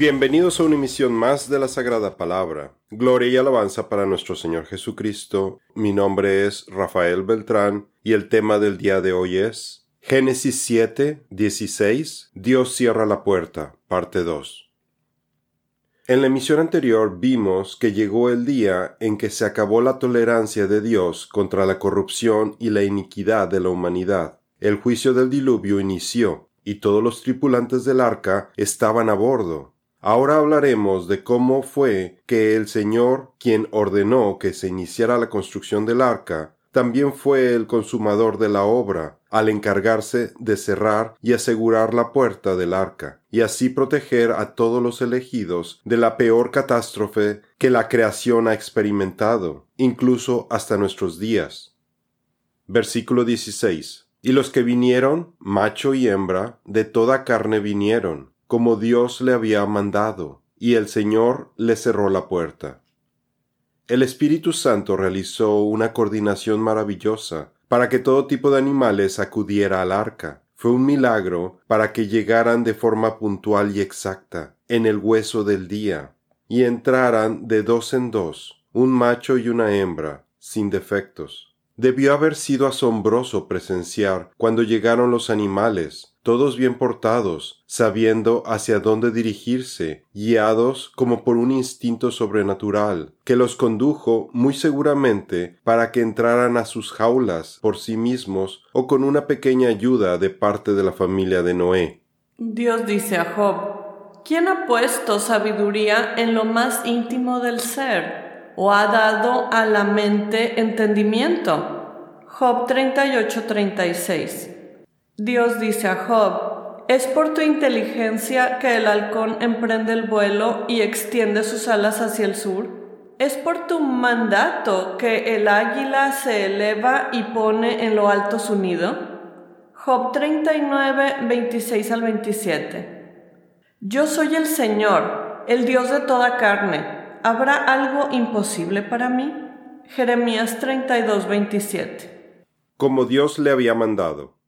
Bienvenidos a una emisión más de la Sagrada Palabra. Gloria y alabanza para nuestro Señor Jesucristo. Mi nombre es Rafael Beltrán y el tema del día de hoy es Génesis 7, 16. Dios cierra la puerta, parte 2. En la emisión anterior vimos que llegó el día en que se acabó la tolerancia de Dios contra la corrupción y la iniquidad de la humanidad. El juicio del diluvio inició y todos los tripulantes del arca estaban a bordo. Ahora hablaremos de cómo fue que el Señor, quien ordenó que se iniciara la construcción del arca, también fue el consumador de la obra, al encargarse de cerrar y asegurar la puerta del arca, y así proteger a todos los elegidos de la peor catástrofe que la creación ha experimentado, incluso hasta nuestros días. Versículo 16. Y los que vinieron, macho y hembra, de toda carne vinieron, como Dios le había mandado, y el Señor le cerró la puerta. El Espíritu Santo realizó una coordinación maravillosa para que todo tipo de animales acudiera al arca. Fue un milagro para que llegaran de forma puntual y exacta, en el hueso del día, y entraran de dos en dos, un macho y una hembra, sin defectos. Debió haber sido asombroso presenciar cuando llegaron los animales, todos bien portados, sabiendo hacia dónde dirigirse, guiados como por un instinto sobrenatural, que los condujo muy seguramente para que entraran a sus jaulas por sí mismos o con una pequeña ayuda de parte de la familia de Noé. Dios dice a Job, ¿quién ha puesto sabiduría en lo más íntimo del ser? ¿O ha dado a la mente entendimiento? Job 38-36 Dios dice a Job, es por tu inteligencia que el halcón emprende el vuelo y extiende sus alas hacia el sur. Es por tu mandato que el águila se eleva y pone en lo alto su nido. Job 39, 26 al 27. Yo soy el Señor, el Dios de toda carne. ¿Habrá algo imposible para mí? Jeremías 32, 27. Como Dios le había mandado.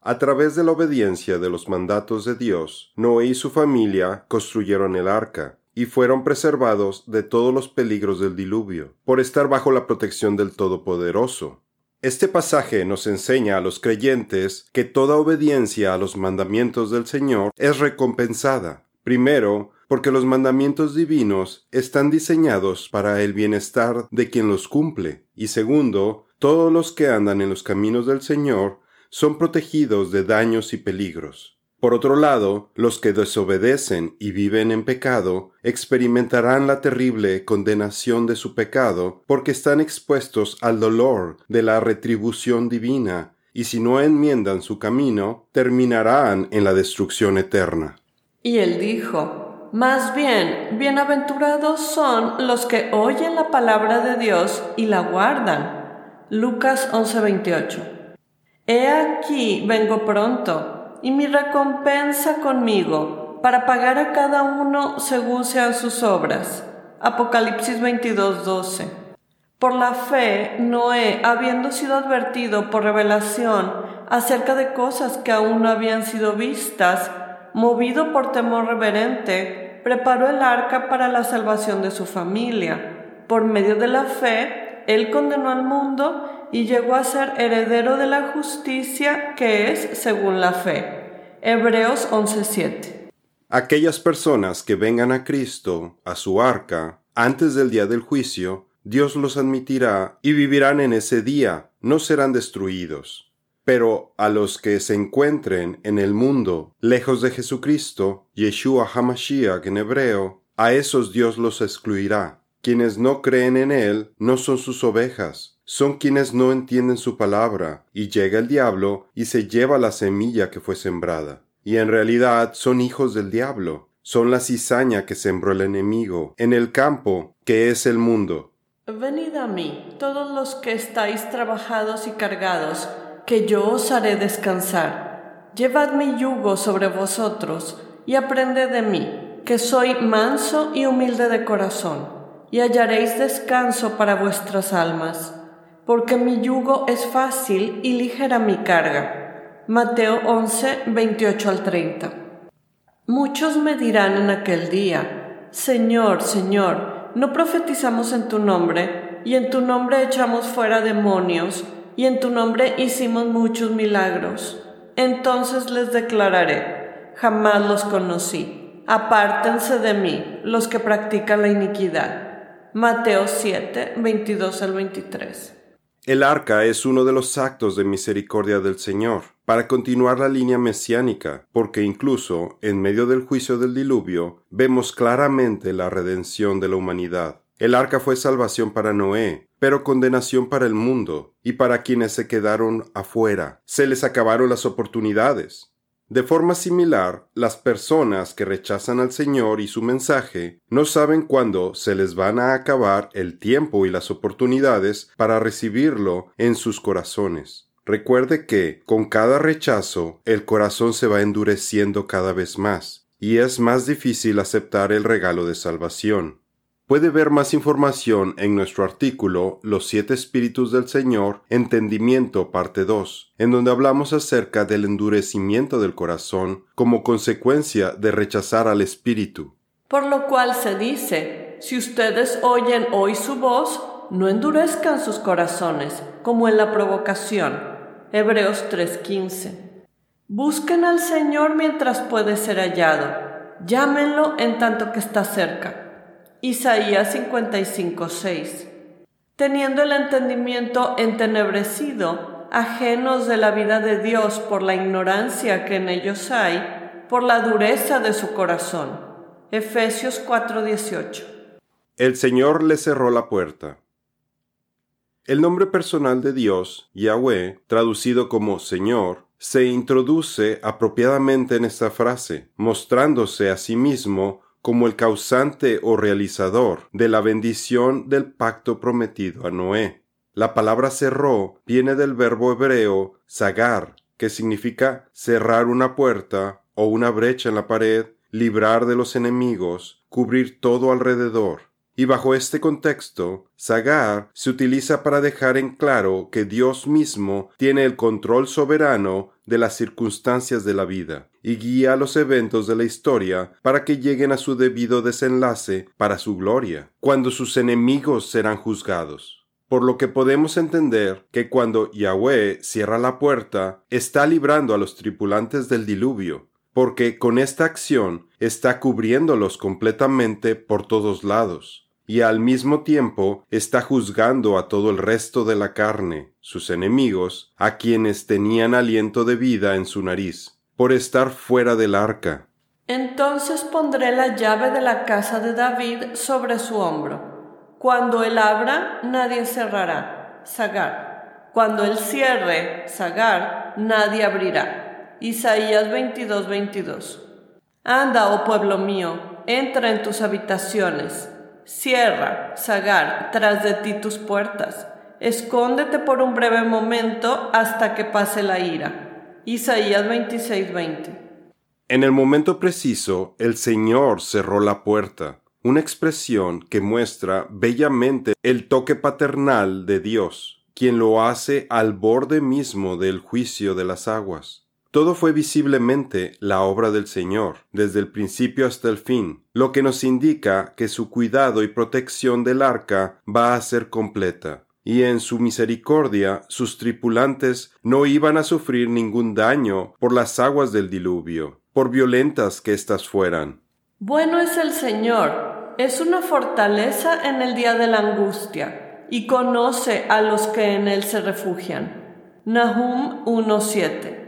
A través de la obediencia de los mandatos de Dios, Noé y su familia construyeron el arca, y fueron preservados de todos los peligros del diluvio, por estar bajo la protección del Todopoderoso. Este pasaje nos enseña a los creyentes que toda obediencia a los mandamientos del Señor es recompensada. Primero, porque los mandamientos divinos están diseñados para el bienestar de quien los cumple, y segundo, todos los que andan en los caminos del Señor son protegidos de daños y peligros. Por otro lado, los que desobedecen y viven en pecado experimentarán la terrible condenación de su pecado porque están expuestos al dolor de la retribución divina y si no enmiendan su camino, terminarán en la destrucción eterna. Y él dijo, Más bien, bienaventurados son los que oyen la palabra de Dios y la guardan. Lucas 11:28 He aquí vengo pronto, y mi recompensa conmigo, para pagar a cada uno según sean sus obras. Apocalipsis 22:12. Por la fe, Noé, habiendo sido advertido por revelación acerca de cosas que aún no habían sido vistas, movido por temor reverente, preparó el arca para la salvación de su familia. Por medio de la fe, él condenó al mundo y llegó a ser heredero de la justicia que es según la fe. Hebreos 11:7. Aquellas personas que vengan a Cristo, a su arca, antes del día del juicio, Dios los admitirá y vivirán en ese día, no serán destruidos. Pero a los que se encuentren en el mundo, lejos de Jesucristo, Yeshua HaMashiach en hebreo, a esos Dios los excluirá. Quienes no creen en Él no son sus ovejas, son quienes no entienden su palabra, y llega el diablo y se lleva la semilla que fue sembrada. Y en realidad son hijos del diablo, son la cizaña que sembró el enemigo en el campo que es el mundo. Venid a mí, todos los que estáis trabajados y cargados, que yo os haré descansar. Llevad mi yugo sobre vosotros, y aprended de mí, que soy manso y humilde de corazón, y hallaréis descanso para vuestras almas porque mi yugo es fácil y ligera mi carga. Mateo 11, 28 al 30. Muchos me dirán en aquel día, Señor, Señor, ¿no profetizamos en tu nombre, y en tu nombre echamos fuera demonios, y en tu nombre hicimos muchos milagros? Entonces les declararé, jamás los conocí, apártense de mí los que practican la iniquidad. Mateo 7, 22 al 23. El arca es uno de los actos de misericordia del Señor, para continuar la línea mesiánica, porque incluso en medio del juicio del diluvio vemos claramente la redención de la humanidad. El arca fue salvación para Noé, pero condenación para el mundo y para quienes se quedaron afuera. Se les acabaron las oportunidades. De forma similar, las personas que rechazan al Señor y su mensaje no saben cuándo se les van a acabar el tiempo y las oportunidades para recibirlo en sus corazones. Recuerde que con cada rechazo el corazón se va endureciendo cada vez más, y es más difícil aceptar el regalo de salvación. Puede ver más información en nuestro artículo Los siete espíritus del Señor, Entendimiento, parte 2, en donde hablamos acerca del endurecimiento del corazón como consecuencia de rechazar al Espíritu. Por lo cual se dice, si ustedes oyen hoy su voz, no endurezcan sus corazones, como en la provocación. Hebreos 3:15. Busquen al Señor mientras puede ser hallado, llámenlo en tanto que está cerca. Isaías 55:6. Teniendo el entendimiento entenebrecido, ajenos de la vida de Dios por la ignorancia que en ellos hay, por la dureza de su corazón. Efesios 4:18. El Señor le cerró la puerta. El nombre personal de Dios, Yahweh, traducido como Señor, se introduce apropiadamente en esta frase, mostrándose a sí mismo como el causante o realizador de la bendición del pacto prometido a Noé. La palabra cerró viene del verbo hebreo sagar, que significa cerrar una puerta o una brecha en la pared, librar de los enemigos, cubrir todo alrededor. Y bajo este contexto, Sagar se utiliza para dejar en claro que Dios mismo tiene el control soberano de las circunstancias de la vida y guía los eventos de la historia para que lleguen a su debido desenlace para su gloria, cuando sus enemigos serán juzgados. Por lo que podemos entender que cuando Yahweh cierra la puerta, está librando a los tripulantes del diluvio, porque con esta acción está cubriéndolos completamente por todos lados y al mismo tiempo está juzgando a todo el resto de la carne, sus enemigos, a quienes tenían aliento de vida en su nariz, por estar fuera del arca. Entonces pondré la llave de la casa de David sobre su hombro. Cuando él abra, nadie cerrará. Sagar. Cuando él cierre, Sagar, nadie abrirá. Isaías 22, 22. Anda, oh pueblo mío, entra en tus habitaciones Cierra, Sagar, tras de ti tus puertas. Escóndete por un breve momento hasta que pase la ira. Isaías 26:20. En el momento preciso, el Señor cerró la puerta, una expresión que muestra bellamente el toque paternal de Dios, quien lo hace al borde mismo del juicio de las aguas. Todo fue visiblemente la obra del Señor, desde el principio hasta el fin, lo que nos indica que su cuidado y protección del arca va a ser completa, y en su misericordia sus tripulantes no iban a sufrir ningún daño por las aguas del diluvio, por violentas que éstas fueran. Bueno es el Señor, es una fortaleza en el día de la angustia, y conoce a los que en él se refugian. Nahum 1.7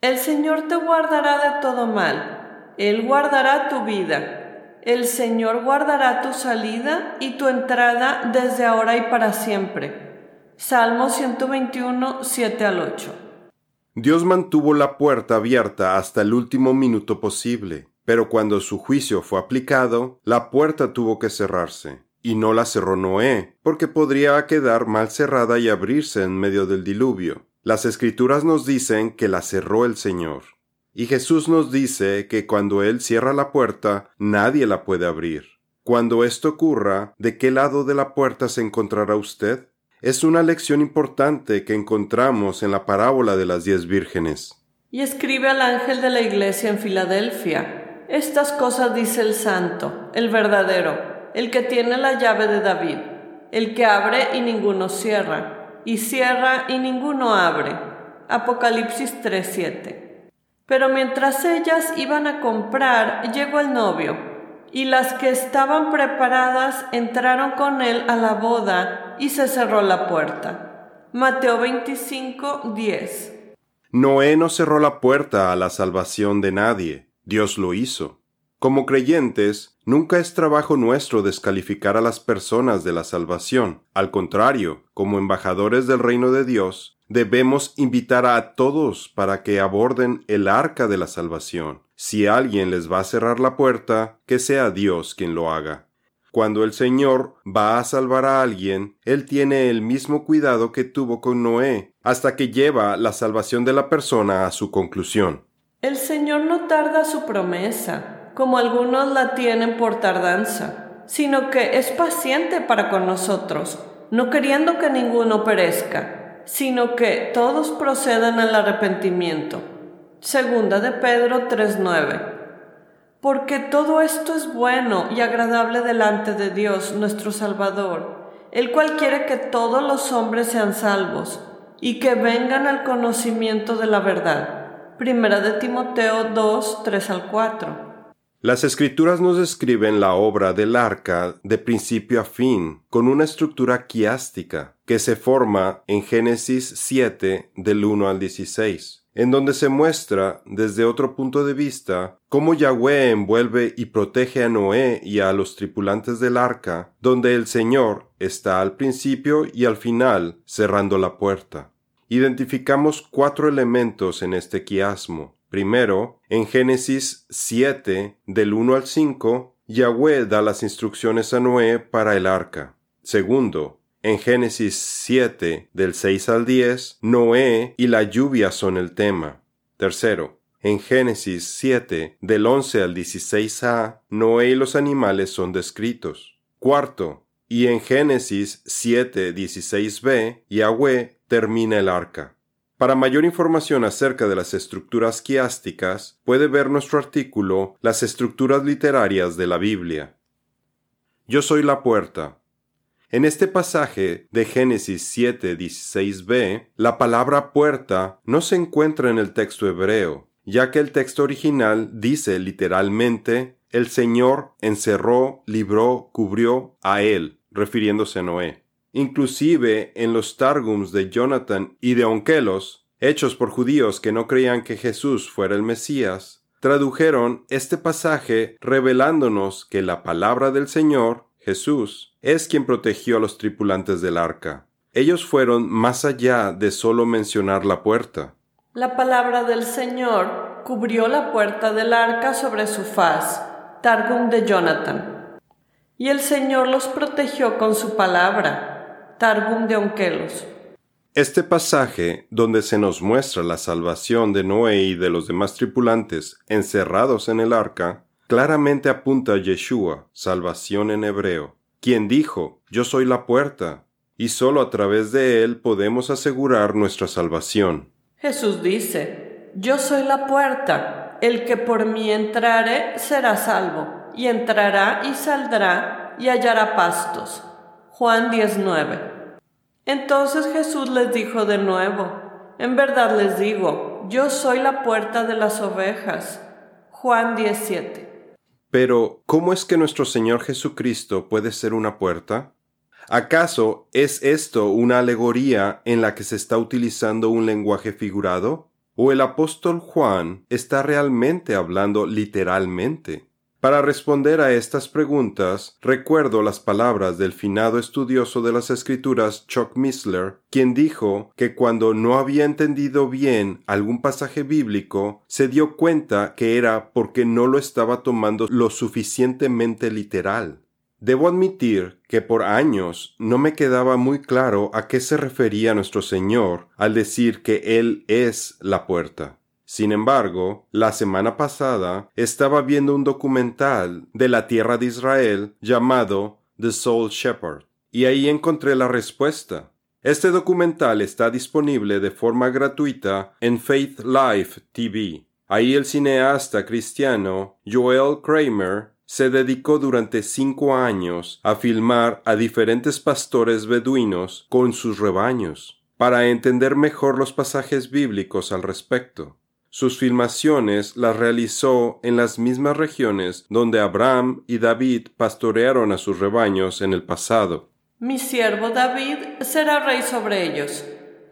el Señor te guardará de todo mal, Él guardará tu vida, el Señor guardará tu salida y tu entrada desde ahora y para siempre. Salmo 121, 7 al 8. Dios mantuvo la puerta abierta hasta el último minuto posible, pero cuando su juicio fue aplicado, la puerta tuvo que cerrarse. Y no la cerró Noé, porque podría quedar mal cerrada y abrirse en medio del diluvio. Las escrituras nos dicen que la cerró el Señor. Y Jesús nos dice que cuando Él cierra la puerta, nadie la puede abrir. Cuando esto ocurra, ¿de qué lado de la puerta se encontrará usted? Es una lección importante que encontramos en la parábola de las diez vírgenes. Y escribe al ángel de la iglesia en Filadelfia. Estas cosas dice el santo, el verdadero, el que tiene la llave de David, el que abre y ninguno cierra, y cierra y ninguno abre. Apocalipsis 3:7. Pero mientras ellas iban a comprar, llegó el novio, y las que estaban preparadas entraron con él a la boda, y se cerró la puerta. Mateo 25:10. Noé no cerró la puerta a la salvación de nadie, Dios lo hizo. Como creyentes, nunca es trabajo nuestro descalificar a las personas de la salvación. Al contrario, como embajadores del reino de Dios, debemos invitar a todos para que aborden el arca de la salvación. Si alguien les va a cerrar la puerta, que sea Dios quien lo haga. Cuando el Señor va a salvar a alguien, Él tiene el mismo cuidado que tuvo con Noé, hasta que lleva la salvación de la persona a su conclusión. El Señor no tarda su promesa, como algunos la tienen por tardanza, sino que es paciente para con nosotros, no queriendo que ninguno perezca, sino que todos procedan al arrepentimiento. Segunda de Pedro 3:9 porque todo esto es bueno y agradable delante de Dios nuestro Salvador, el cual quiere que todos los hombres sean salvos y que vengan al conocimiento de la verdad. Primera de Timoteo 2, 3 al 4. Las escrituras nos describen la obra del arca de principio a fin, con una estructura quiástica, que se forma en Génesis 7 del 1 al 16 en donde se muestra, desde otro punto de vista, cómo Yahweh envuelve y protege a Noé y a los tripulantes del arca, donde el Señor está al principio y al final cerrando la puerta. Identificamos cuatro elementos en este quiasmo. Primero, en Génesis 7, del 1 al 5, Yahweh da las instrucciones a Noé para el arca. Segundo, en Génesis 7, del 6 al 10, Noé y la lluvia son el tema. Tercero, en Génesis 7, del 11 al 16a, Noé y los animales son descritos. Cuarto, y en Génesis 7, 16b, Yahweh termina el arca. Para mayor información acerca de las estructuras quiásticas, puede ver nuestro artículo Las estructuras literarias de la Biblia. Yo soy la puerta. En este pasaje de Génesis 7:16b, la palabra puerta no se encuentra en el texto hebreo, ya que el texto original dice literalmente el Señor encerró, libró, cubrió a él, refiriéndose a Noé. Inclusive en los Targums de Jonathan y de Onkelos, hechos por judíos que no creían que Jesús fuera el Mesías, tradujeron este pasaje revelándonos que la palabra del Señor, Jesús, es quien protegió a los tripulantes del arca. Ellos fueron más allá de solo mencionar la puerta. La palabra del Señor cubrió la puerta del arca sobre su faz. Targum de Jonathan. Y el Señor los protegió con su palabra. Targum de Onkelos. Este pasaje, donde se nos muestra la salvación de Noé y de los demás tripulantes encerrados en el arca, claramente apunta a Yeshua, salvación en hebreo quien dijo, Yo soy la puerta, y sólo a través de él podemos asegurar nuestra salvación. Jesús dice, Yo soy la puerta, el que por mí entrare será salvo, y entrará y saldrá y hallará pastos. Juan 19. Entonces Jesús les dijo de nuevo, En verdad les digo, yo soy la puerta de las ovejas. Juan 17. Pero, ¿cómo es que nuestro Señor Jesucristo puede ser una puerta? ¿Acaso es esto una alegoría en la que se está utilizando un lenguaje figurado? ¿O el apóstol Juan está realmente hablando literalmente? Para responder a estas preguntas, recuerdo las palabras del finado estudioso de las escrituras Chuck Missler, quien dijo que cuando no había entendido bien algún pasaje bíblico, se dio cuenta que era porque no lo estaba tomando lo suficientemente literal. Debo admitir que por años no me quedaba muy claro a qué se refería nuestro Señor al decir que Él es la puerta. Sin embargo, la semana pasada estaba viendo un documental de la tierra de Israel llamado The Soul Shepherd, y ahí encontré la respuesta. Este documental está disponible de forma gratuita en Faith Life TV. Ahí el cineasta cristiano Joel Kramer se dedicó durante cinco años a filmar a diferentes pastores beduinos con sus rebaños, para entender mejor los pasajes bíblicos al respecto. Sus filmaciones las realizó en las mismas regiones donde Abraham y David pastorearon a sus rebaños en el pasado. Mi siervo David será rey sobre ellos,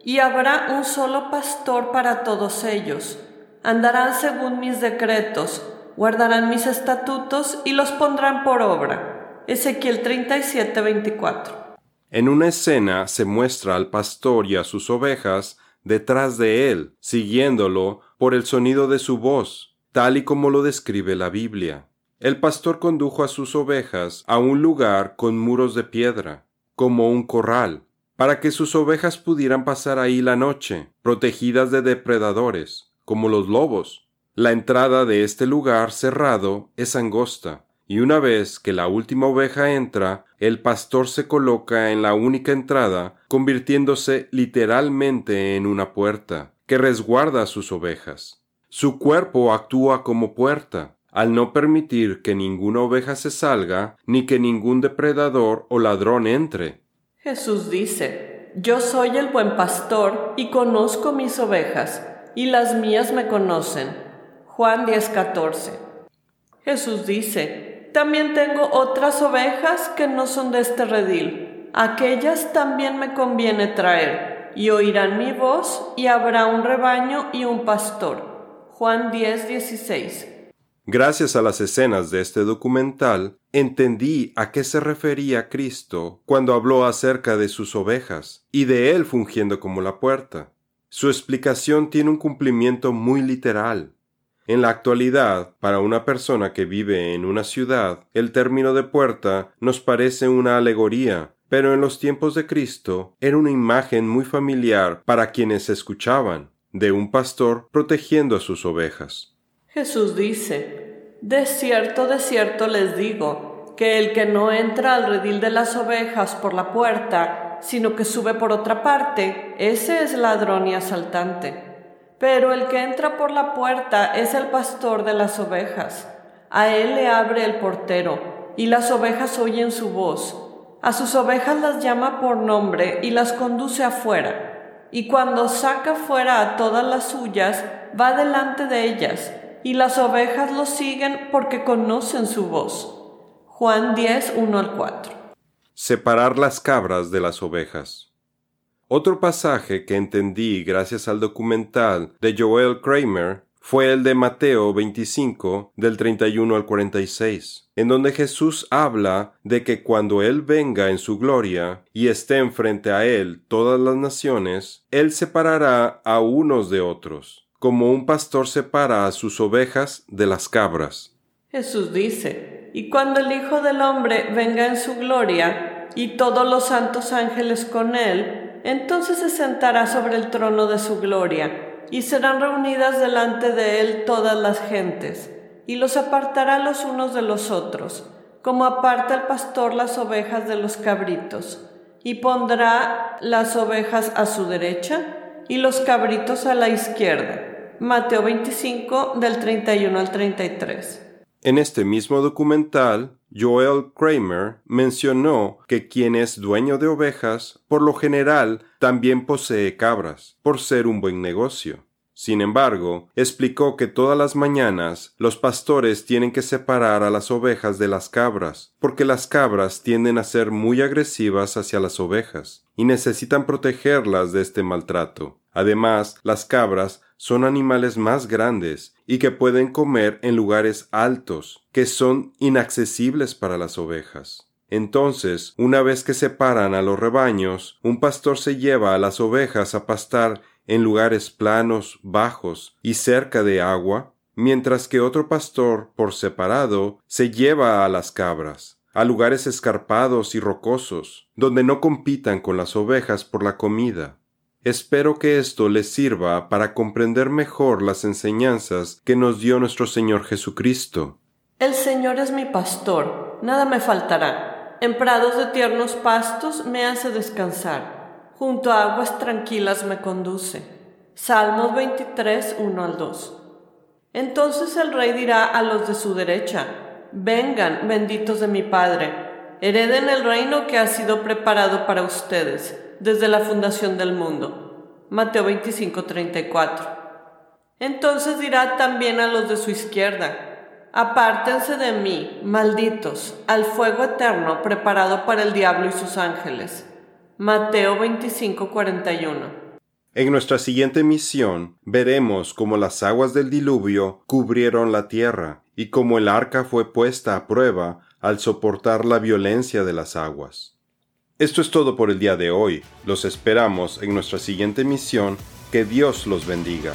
y habrá un solo pastor para todos ellos. Andarán según mis decretos, guardarán mis estatutos y los pondrán por obra. Ezequiel 37, 24. En una escena se muestra al pastor y a sus ovejas detrás de él, siguiéndolo por el sonido de su voz, tal y como lo describe la Biblia. El pastor condujo a sus ovejas a un lugar con muros de piedra, como un corral, para que sus ovejas pudieran pasar ahí la noche, protegidas de depredadores, como los lobos. La entrada de este lugar cerrado es angosta, y una vez que la última oveja entra, el pastor se coloca en la única entrada, convirtiéndose literalmente en una puerta, que resguarda a sus ovejas. Su cuerpo actúa como puerta, al no permitir que ninguna oveja se salga, ni que ningún depredador o ladrón entre. Jesús dice, Yo soy el buen pastor y conozco mis ovejas, y las mías me conocen. Juan 10:14. Jesús dice, también tengo otras ovejas que no son de este redil. Aquellas también me conviene traer, y oirán mi voz, y habrá un rebaño y un pastor. Juan 10, 16. Gracias a las escenas de este documental, entendí a qué se refería Cristo cuando habló acerca de sus ovejas y de Él fungiendo como la puerta. Su explicación tiene un cumplimiento muy literal. En la actualidad, para una persona que vive en una ciudad, el término de puerta nos parece una alegoría, pero en los tiempos de Cristo era una imagen muy familiar para quienes escuchaban, de un pastor protegiendo a sus ovejas. Jesús dice, De cierto, de cierto les digo, que el que no entra al redil de las ovejas por la puerta, sino que sube por otra parte, ese es ladrón y asaltante. Pero el que entra por la puerta es el pastor de las ovejas. A él le abre el portero, y las ovejas oyen su voz. A sus ovejas las llama por nombre y las conduce afuera. Y cuando saca fuera a todas las suyas, va delante de ellas, y las ovejas lo siguen porque conocen su voz. Juan 10, 1 al 4. Separar las cabras de las ovejas. Otro pasaje que entendí gracias al documental de Joel Kramer fue el de Mateo 25 del 31 al 46, en donde Jesús habla de que cuando Él venga en su gloria y estén frente a Él todas las naciones, Él separará a unos de otros, como un pastor separa a sus ovejas de las cabras. Jesús dice, y cuando el Hijo del Hombre venga en su gloria y todos los santos ángeles con Él, entonces se sentará sobre el trono de su gloria, y serán reunidas delante de él todas las gentes, y los apartará los unos de los otros, como aparta el pastor las ovejas de los cabritos, y pondrá las ovejas a su derecha y los cabritos a la izquierda. Mateo 25 del 31 al 33. En este mismo documental, Joel Kramer mencionó que quien es dueño de ovejas, por lo general, también posee cabras, por ser un buen negocio. Sin embargo, explicó que todas las mañanas los pastores tienen que separar a las ovejas de las cabras, porque las cabras tienden a ser muy agresivas hacia las ovejas, y necesitan protegerlas de este maltrato. Además, las cabras son animales más grandes y que pueden comer en lugares altos, que son inaccesibles para las ovejas. Entonces, una vez que separan a los rebaños, un pastor se lleva a las ovejas a pastar en lugares planos, bajos y cerca de agua, mientras que otro pastor, por separado, se lleva a las cabras, a lugares escarpados y rocosos, donde no compitan con las ovejas por la comida. Espero que esto les sirva para comprender mejor las enseñanzas que nos dio nuestro Señor Jesucristo. El Señor es mi pastor, nada me faltará. En prados de tiernos pastos me hace descansar. Junto a aguas tranquilas me conduce. Salmos 23, 1 al 2. Entonces el rey dirá a los de su derecha, Vengan, benditos de mi Padre, hereden el reino que ha sido preparado para ustedes desde la fundación del mundo. Mateo 25:34. Entonces dirá también a los de su izquierda, Apártense de mí, malditos, al fuego eterno preparado para el diablo y sus ángeles. Mateo 25:41 en nuestra siguiente misión veremos cómo las aguas del diluvio cubrieron la tierra y cómo el arca fue puesta a prueba al soportar la violencia de las aguas. Esto es todo por el día de hoy. Los esperamos en nuestra siguiente misión. Que Dios los bendiga.